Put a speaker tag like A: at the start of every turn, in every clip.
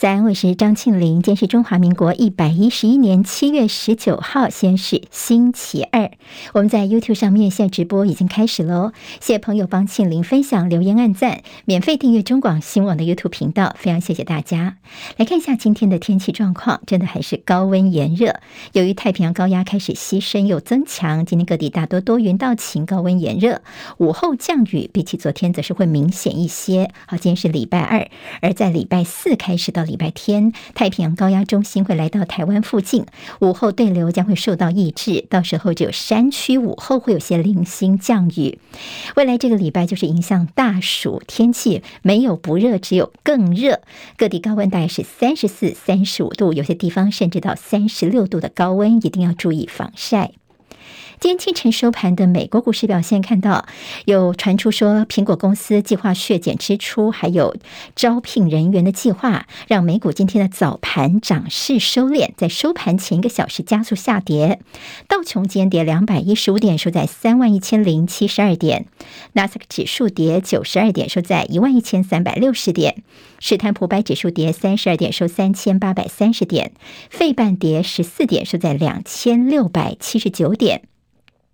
A: 在安，我是张庆玲。今天是中华民国一百一十一年七月十九号，先是星期二。我们在 YouTube 上面现在直播已经开始喽，谢谢朋友帮庆玲分享、留言、按赞、免费订阅中广新闻网的 YouTube 频道，非常谢谢大家。来看一下今天的天气状况，真的还是高温炎热。由于太平洋高压开始西伸又增强，今天各地大多多云到晴，高温炎热。午后降雨比起昨天则是会明显一些。好，今天是礼拜二，而在礼拜四开始到礼拜天，太平洋高压中心会来到台湾附近，午后对流将会受到抑制，到时候只有山区午后会有些零星降雨。未来这个礼拜就是迎向大暑，天气没有不热，只有更热。各地高温大概是三十四、三十五度，有些地方甚至到三十六度的高温，一定要注意防晒。今天清晨收盘的美国股市表现，看到有传出说苹果公司计划削减支出，还有招聘人员的计划，让美股今天的早盘涨势收敛，在收盘前一个小时加速下跌。道琼间跌两百一十五点，收在三万一千零七十二点；纳斯达克指数跌九十二点，收在一万一千三百六十点；史坦普白指数跌三十二点，收三千八百三十点；费半跌十四点，收在两千六百七十九点。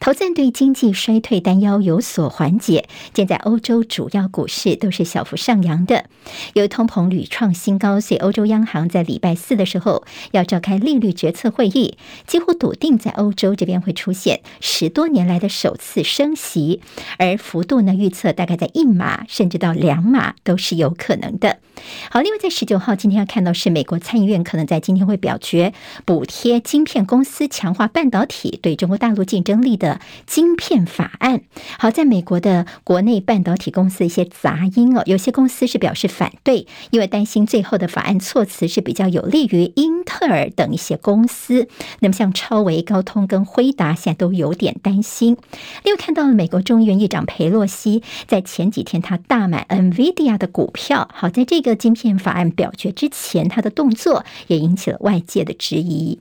A: 投资对经济衰退担忧有所缓解，现在欧洲主要股市都是小幅上扬的。由于通膨屡创新高，所以欧洲央行在礼拜四的时候要召开利率决策会议，几乎笃定在欧洲这边会出现十多年来的首次升息，而幅度呢预测大概在一码甚至到两码都是有可能的。好，另外在十九号今天要看到是美国参议院可能在今天会表决补贴晶片公司强化半导体对中国大陆竞争力的。的晶片法案，好，在美国的国内半导体公司一些杂音哦，有些公司是表示反对，因为担心最后的法案措辞是比较有利于英特尔等一些公司。那么像超微、高通跟辉达现在都有点担心。另外看到了美国众议院议长佩洛西在前几天他大买 NVIDIA 的股票，好，在这个晶片法案表决之前，他的动作也引起了外界的质疑。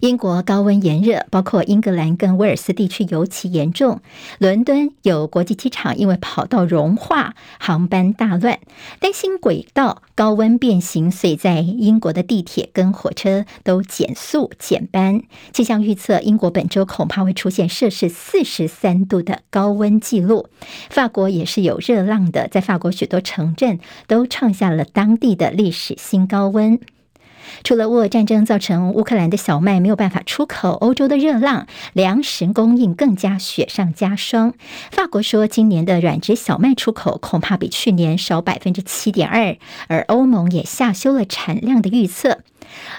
A: 英国高温炎热，包括英格兰跟威尔斯地区尤其严重。伦敦有国际机场因为跑道融化，航班大乱，担心轨道高温变形，所以在英国的地铁跟火车都减速减班。气象预测，英国本周恐怕会出现摄氏四十三度的高温记录。法国也是有热浪的，在法国许多城镇都创下了当地的历史新高温。除了乌俄战争造成乌克兰的小麦没有办法出口，欧洲的热浪，粮食供应更加雪上加霜。法国说，今年的软质小麦出口恐怕比去年少百分之七点二，而欧盟也下修了产量的预测。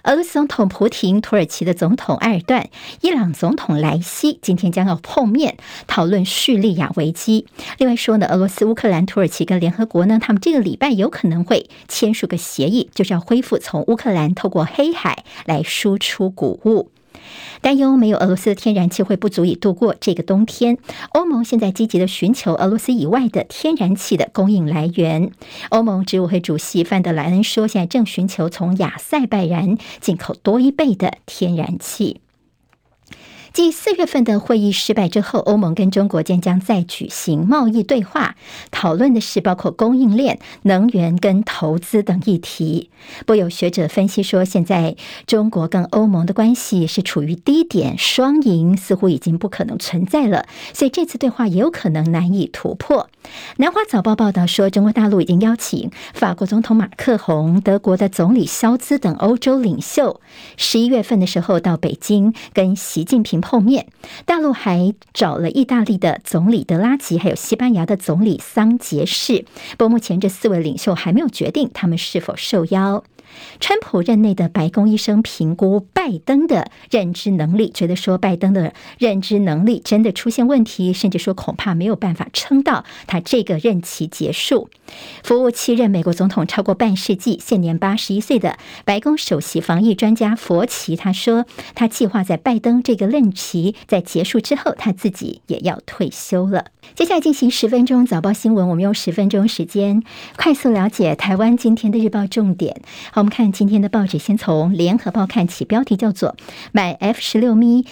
A: 俄罗斯总统普廷、土耳其的总统埃尔段、伊朗总统莱西今天将要碰面，讨论叙利亚危机。另外说呢，俄罗斯、乌克兰、土耳其跟联合国呢，他们这个礼拜有可能会签署个协议，就是要恢复从乌克兰透过黑海来输出谷物。担忧没有俄罗斯的天然气会不足以度过这个冬天。欧盟现在积极的寻求俄罗斯以外的天然气的供应来源。欧盟执委会主席范德莱恩说，现在正寻求从亚塞拜然进口多一倍的天然气。继四月份的会议失败之后，欧盟跟中国间将再举行贸易对话，讨论的是包括供应链、能源跟投资等议题。不有学者分析说，现在中国跟欧盟的关系是处于低点，双赢似乎已经不可能存在了，所以这次对话也有可能难以突破。南华早报报道说，中国大陆已经邀请法国总统马克宏、德国的总理肖兹等欧洲领袖，十一月份的时候到北京跟习近平。后面，大陆还找了意大利的总理德拉吉，还有西班牙的总理桑杰士。不过，目前这四位领袖还没有决定他们是否受邀。川普任内的白宫医生评估拜登的认知能力，觉得说拜登的认知能力真的出现问题，甚至说恐怕没有办法撑到他这个任期结束。服务七任美国总统超过半世纪，现年八十一岁的白宫首席防疫专家佛奇他说，他计划在拜登这个任期在结束之后，他自己也要退休了。接下来进行十分钟早报新闻，我们用十分钟时间快速了解台湾今天的日报重点。好，我们看今天的报纸，先从联合报看起，标题叫做“买 F 十六 M”。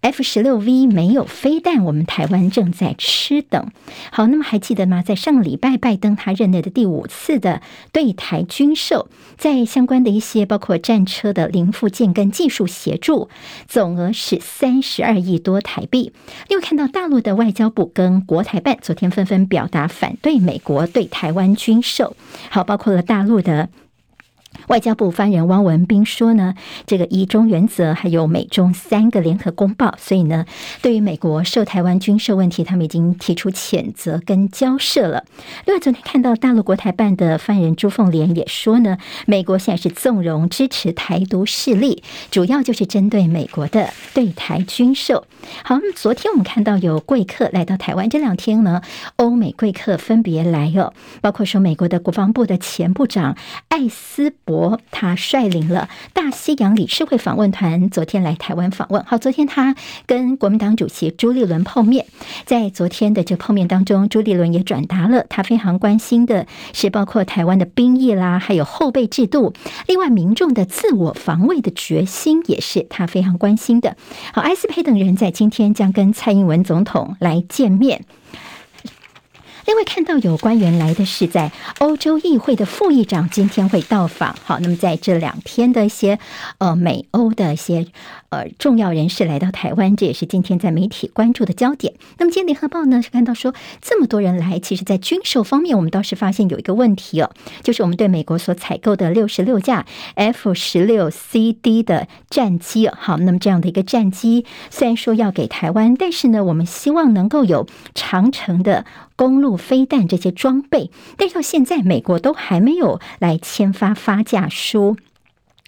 A: F 十六 V 没有飞弹，我们台湾正在吃等。好，那么还记得吗？在上个礼拜，拜登他任内的第五次的对台军售，在相关的一些包括战车的零附件跟技术协助，总额是三十二亿多台币。又看到大陆的外交部跟国台办昨天纷纷表达反对美国对台湾军售。好，包括了大陆的。外交部发言人汪文斌说呢，这个一中原则还有美中三个联合公报，所以呢，对于美国售台湾军售问题，他们已经提出谴责跟交涉了。另外，昨天看到大陆国台办的发言人朱凤莲也说呢，美国现在是纵容支持台独势力，主要就是针对美国的对台军售。好，那么昨天我们看到有贵客来到台湾，这两天呢，欧美贵客分别来哦，包括说美国的国防部的前部长艾斯博，他率领了大西洋理事会访问团，昨天来台湾访问。好，昨天他跟国民党主席朱立伦碰面，在昨天的这碰面当中，朱立伦也转达了他非常关心的是包括台湾的兵役啦，还有后备制度，另外民众的自我防卫的决心也是他非常关心的。好，艾斯培等人在。今天将跟蔡英文总统来见面。另外看到有官员来的是在欧洲议会的副议长，今天会到访。好，那么在这两天的一些呃美欧的一些呃重要人士来到台湾，这也是今天在媒体关注的焦点。那么今天联合报呢是看到说这么多人来，其实在军售方面，我们倒是发现有一个问题哦，就是我们对美国所采购的六十六架 F 十六 CD 的战机。好，那么这样的一个战机虽然说要给台湾，但是呢，我们希望能够有长程的。公路飞弹这些装备，但是到现在美国都还没有来签发发价书。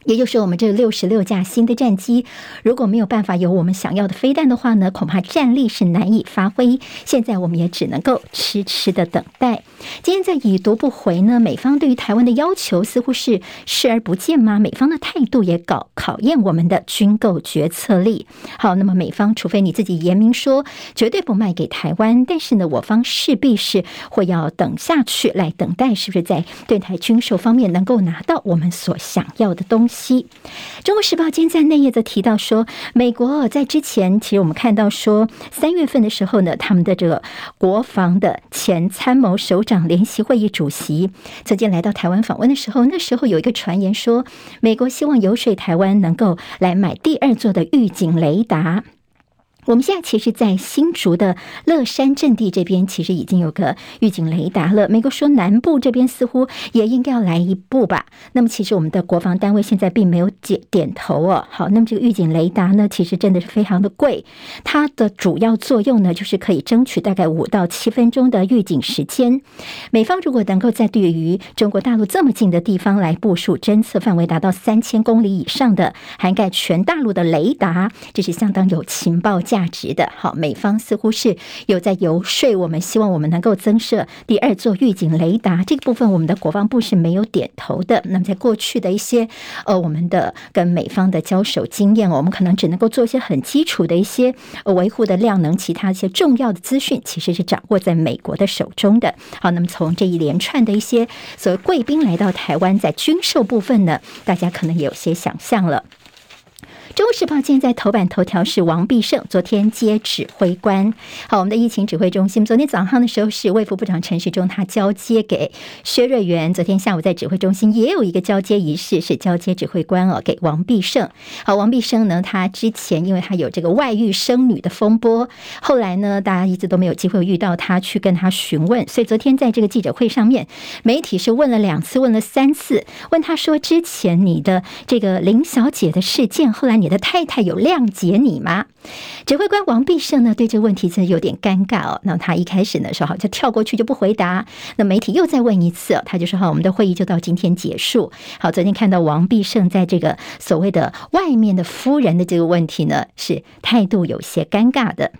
A: 也就是，我们这六十六架新的战机，如果没有办法有我们想要的飞弹的话呢，恐怕战力是难以发挥。现在我们也只能够痴痴的等待。今天在已读不回呢，美方对于台湾的要求似乎是视而不见吗？美方的态度也搞考验我们的军购决策力。好，那么美方除非你自己严明说绝对不卖给台湾，但是呢，我方势必是会要等下去，来等待是不是在对台军售方面能够拿到我们所想要的东西。西，《中国时报》今天在内页则提到说，美国在之前，其实我们看到说，三月份的时候呢，他们的这个国防的前参谋首长联席会议主席曾经来到台湾访问的时候，那时候有一个传言说，美国希望游说台湾能够来买第二座的预警雷达。我们现在其实，在新竹的乐山阵地这边，其实已经有个预警雷达了。美国说南部这边似乎也应该要来一部吧。那么，其实我们的国防单位现在并没有点点头哦。好，那么这个预警雷达呢，其实真的是非常的贵。它的主要作用呢，就是可以争取大概五到七分钟的预警时间。美方如果能够在对于中国大陆这么近的地方来部署侦测范围达到三千公里以上的涵盖全大陆的雷达，这是相当有情报价值的。好，美方似乎是有在游说我们，希望我们能够增设第二座预警雷达。这个部分，我们的国防部是没有点头的。那么，在过去的一些呃，我们的跟美方的交手经验，我们可能只能够做一些很基础的一些维护的量能，其他一些重要的资讯，其实是掌握在美国的手中的。好，那么从这一连串的一些所谓贵宾来到台湾，在军售部分呢，大家可能也有些想象了。《中时报》今天在头版头条是王必胜昨天接指挥官。好，我们的疫情指挥中心昨天早上的时候是卫福部长陈时中他交接给薛瑞元。昨天下午在指挥中心也有一个交接仪式，是交接指挥官哦给王必胜。好，王必胜呢，他之前因为他有这个外遇生女的风波，后来呢，大家一直都没有机会遇到他去跟他询问，所以昨天在这个记者会上面，媒体是问了两次，问了三次，问他说之前你的这个林小姐的事件，后来。你的太太有谅解你吗？指挥官王必胜呢，对这个问题真的有点尴尬哦。那他一开始呢说好就跳过去就不回答。那媒体又再问一次，他就说好，我们的会议就到今天结束。好，昨天看到王必胜在这个所谓的外面的夫人的这个问题呢，是态度有些尴尬的。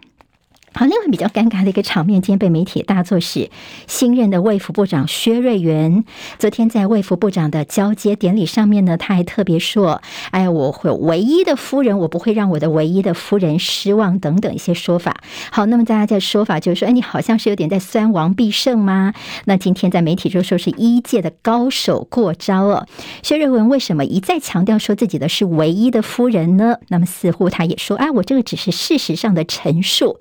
A: 好，另外比较尴尬的一个场面，今天被媒体大作是新任的卫福部长薛瑞元。昨天在卫福部长的交接典礼上面呢，他还特别说：“哎，我会唯一的夫人，我不会让我的唯一的夫人失望。”等等一些说法。好，那么大家的说法就是说：“哎，你好像是有点在酸王必胜吗？”那今天在媒体就说是一届的高手过招哦。薛瑞文为什么一再强调说自己的是唯一的夫人呢？那么似乎他也说：“哎，我这个只是事实上的陈述。”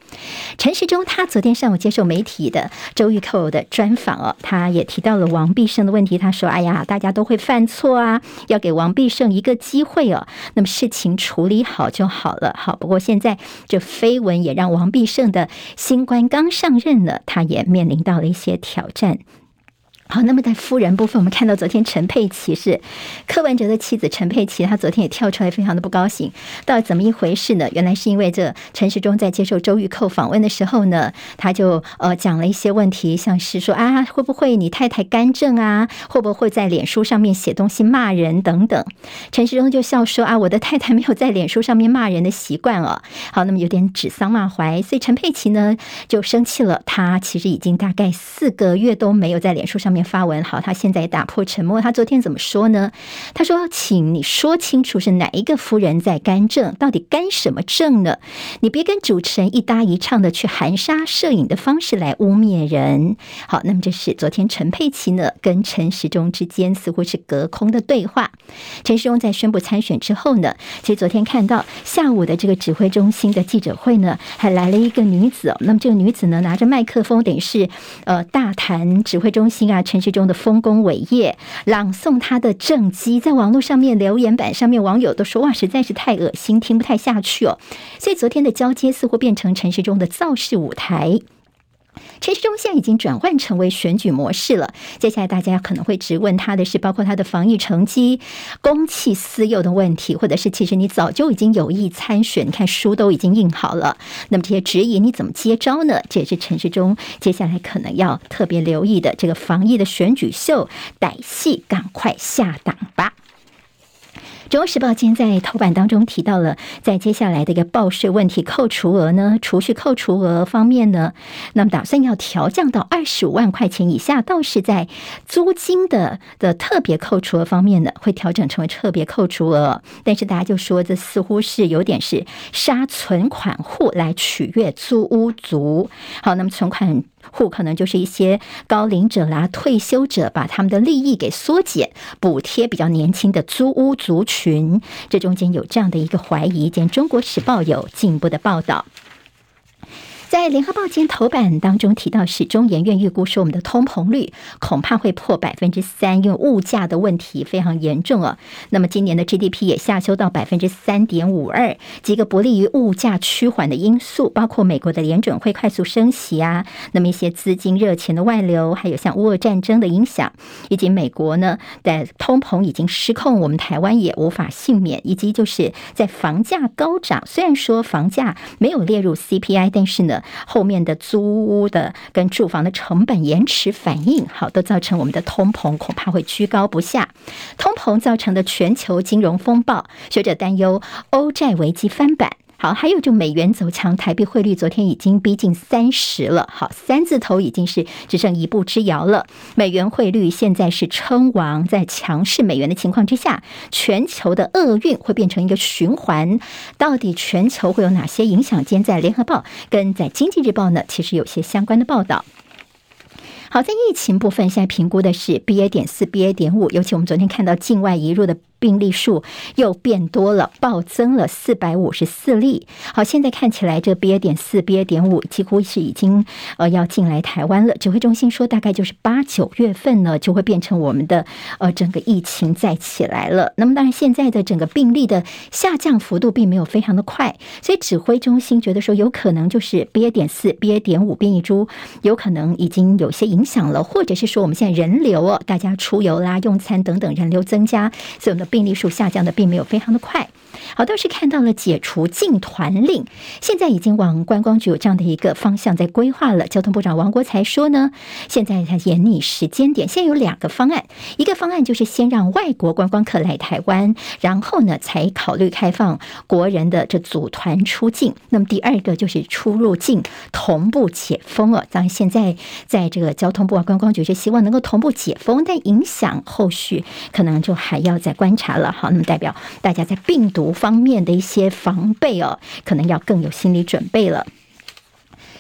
A: 陈时中他昨天上午接受媒体的周玉蔻的专访哦，他也提到了王必胜的问题。他说：“哎呀，大家都会犯错啊，要给王必胜一个机会哦。那么事情处理好就好了。好，不过现在这绯闻也让王必胜的新官刚上任呢，他也面临到了一些挑战。”好，那么在夫人部分，我们看到昨天陈佩琪是柯文哲的妻子陈佩琪，她昨天也跳出来，非常的不高兴，到底怎么一回事呢？原来是因为这陈时中在接受周玉蔻访问的时候呢，他就呃讲了一些问题，像是说啊，会不会你太太干政啊？会不会在脸书上面写东西骂人等等？陈时中就笑说啊，我的太太没有在脸书上面骂人的习惯哦。好，那么有点指桑骂槐，所以陈佩琪呢就生气了。他其实已经大概四个月都没有在脸书上面。发文好，他现在也打破沉默。他昨天怎么说呢？他说：“请你说清楚是哪一个夫人在干政，到底干什么政呢？你别跟主持人一搭一唱的去含沙射影的方式来污蔑人。”好，那么这是昨天陈佩琪呢跟陈时中之间似乎是隔空的对话。陈时中在宣布参选之后呢，其实昨天看到下午的这个指挥中心的记者会呢，还来了一个女子哦。那么这个女子呢拿着麦克风，等于是呃大谈指挥中心啊。陈世忠的丰功伟业，朗诵他的政绩，在网络上面留言板上面，网友都说哇，实在是太恶心，听不太下去哦。所以昨天的交接似乎变成陈世忠的造势舞台。陈世忠现在已经转换成为选举模式了。接下来大家可能会质问他的是，包括他的防疫成绩、公器私用的问题，或者是其实你早就已经有意参选，你看书都已经印好了。那么这些质疑你怎么接招呢？这也是陈世忠接下来可能要特别留意的这个防疫的选举秀，歹戏赶快下档吧。《中时报》今天在头版当中提到了，在接下来的一个报税问题扣除额呢，储蓄扣除额方面呢，那么打算要调降到二十五万块钱以下，倒是在租金的的特别扣除额方面呢，会调整成为特别扣除额。但是大家就说，这似乎是有点是杀存款户来取悦租屋族。好，那么存款。户可能就是一些高龄者啦、退休者，把他们的利益给缩减，补贴比较年轻的租屋族群。这中间有这样的一个怀疑，见《中国时报》有进一步的报道。在联合报今天头版当中提到，是中研院预估说，我们的通膨率恐怕会破百分之三，因为物价的问题非常严重啊。那么今年的 GDP 也下修到百分之三点五二，几个不利于物价趋缓的因素，包括美国的联准会快速升息啊，那么一些资金热钱的外流，还有像乌俄战争的影响，以及美国呢的通膨已经失控，我们台湾也无法幸免，以及就是在房价高涨，虽然说房价没有列入 CPI，但是呢。后面的租屋的跟住房的成本延迟反应，好，都造成我们的通膨恐怕会居高不下。通膨造成的全球金融风暴，学者担忧欧债危机翻版。好，还有就美元走强，台币汇率昨天已经逼近三十了。好，三字头已经是只剩一步之遥了。美元汇率现在是称王，在强势美元的情况之下，全球的厄运会变成一个循环。到底全球会有哪些影响？今天在联合报跟在经济日报呢，其实有些相关的报道。好，在疫情部分，现在评估的是 BA 点四、BA 点五，尤其我们昨天看到境外移入的。病例数又变多了，暴增了四百五十四例。好，现在看起来这 BA 点四、BA 点五几乎是已经呃要进来台湾了。指挥中心说，大概就是八九月份呢，就会变成我们的呃整个疫情再起来了。那么当然，现在的整个病例的下降幅度并没有非常的快，所以指挥中心觉得说，有可能就是 BA 点四、BA 点五变异株有可能已经有些影响了，或者是说我们现在人流哦大家出游啦、用餐等等人流增加，所以我们的。病例数下降的并没有非常的快。好，倒是看到了解除禁团令，现在已经往观光局有这样的一个方向在规划了。交通部长王国材说呢，现在他研拟时间点，现在有两个方案，一个方案就是先让外国观光客来台湾，然后呢才考虑开放国人的这组团出境。那么第二个就是出入境同步解封了。当然现在在这个交通部啊观光局是希望能够同步解封，但影响后续可能就还要再观察了。好，那么代表大家在病毒毒方面的一些防备哦，可能要更有心理准备了。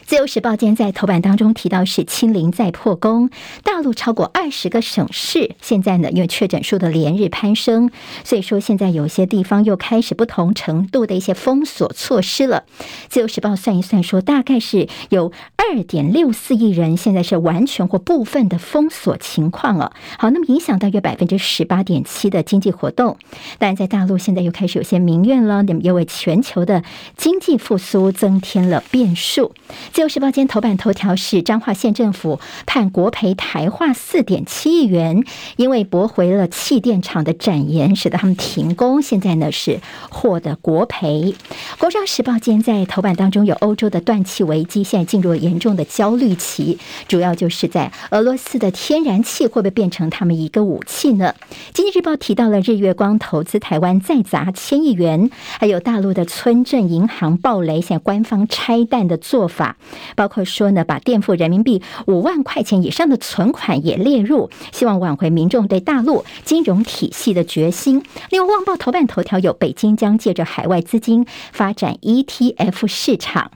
A: 自由时报今天在头版当中提到是清零再破功，大陆超过二十个省市，现在呢因为确诊数的连日攀升，所以说现在有些地方又开始不同程度的一些封锁措施了。自由时报算一算说，大概是有二点六四亿人现在是完全或部分的封锁情况了。好，那么影响大约百分之十八点七的经济活动。但在大陆现在又开始有些民怨了，那么又为全球的经济复苏增添了变数。自由时报间头版头条是彰化县政府判国赔台化四点七亿元，因为驳回了气电厂的展延，使得他们停工。现在呢是获得国赔。工商时报间在头版当中有欧洲的断气危机，现在进入了严重的焦虑期，主要就是在俄罗斯的天然气会不会变成他们一个武器呢？经济日报提到了日月光投资台湾再砸千亿元，还有大陆的村镇银行暴雷，现在官方拆弹的做法。包括说呢，把垫付人民币五万块钱以上的存款也列入，希望挽回民众对大陆金融体系的决心。另外，《旺报》头版头条有北京将借着海外资金发展 ETF 市场。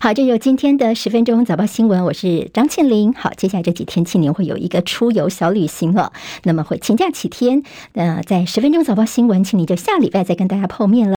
A: 好，这就是今天的十分钟早报新闻，我是张庆玲。好，接下来这几天庆玲会有一个出游小旅行了，那么会请假几天？呃，在十分钟早报新闻，庆玲就下礼拜再跟大家碰面了。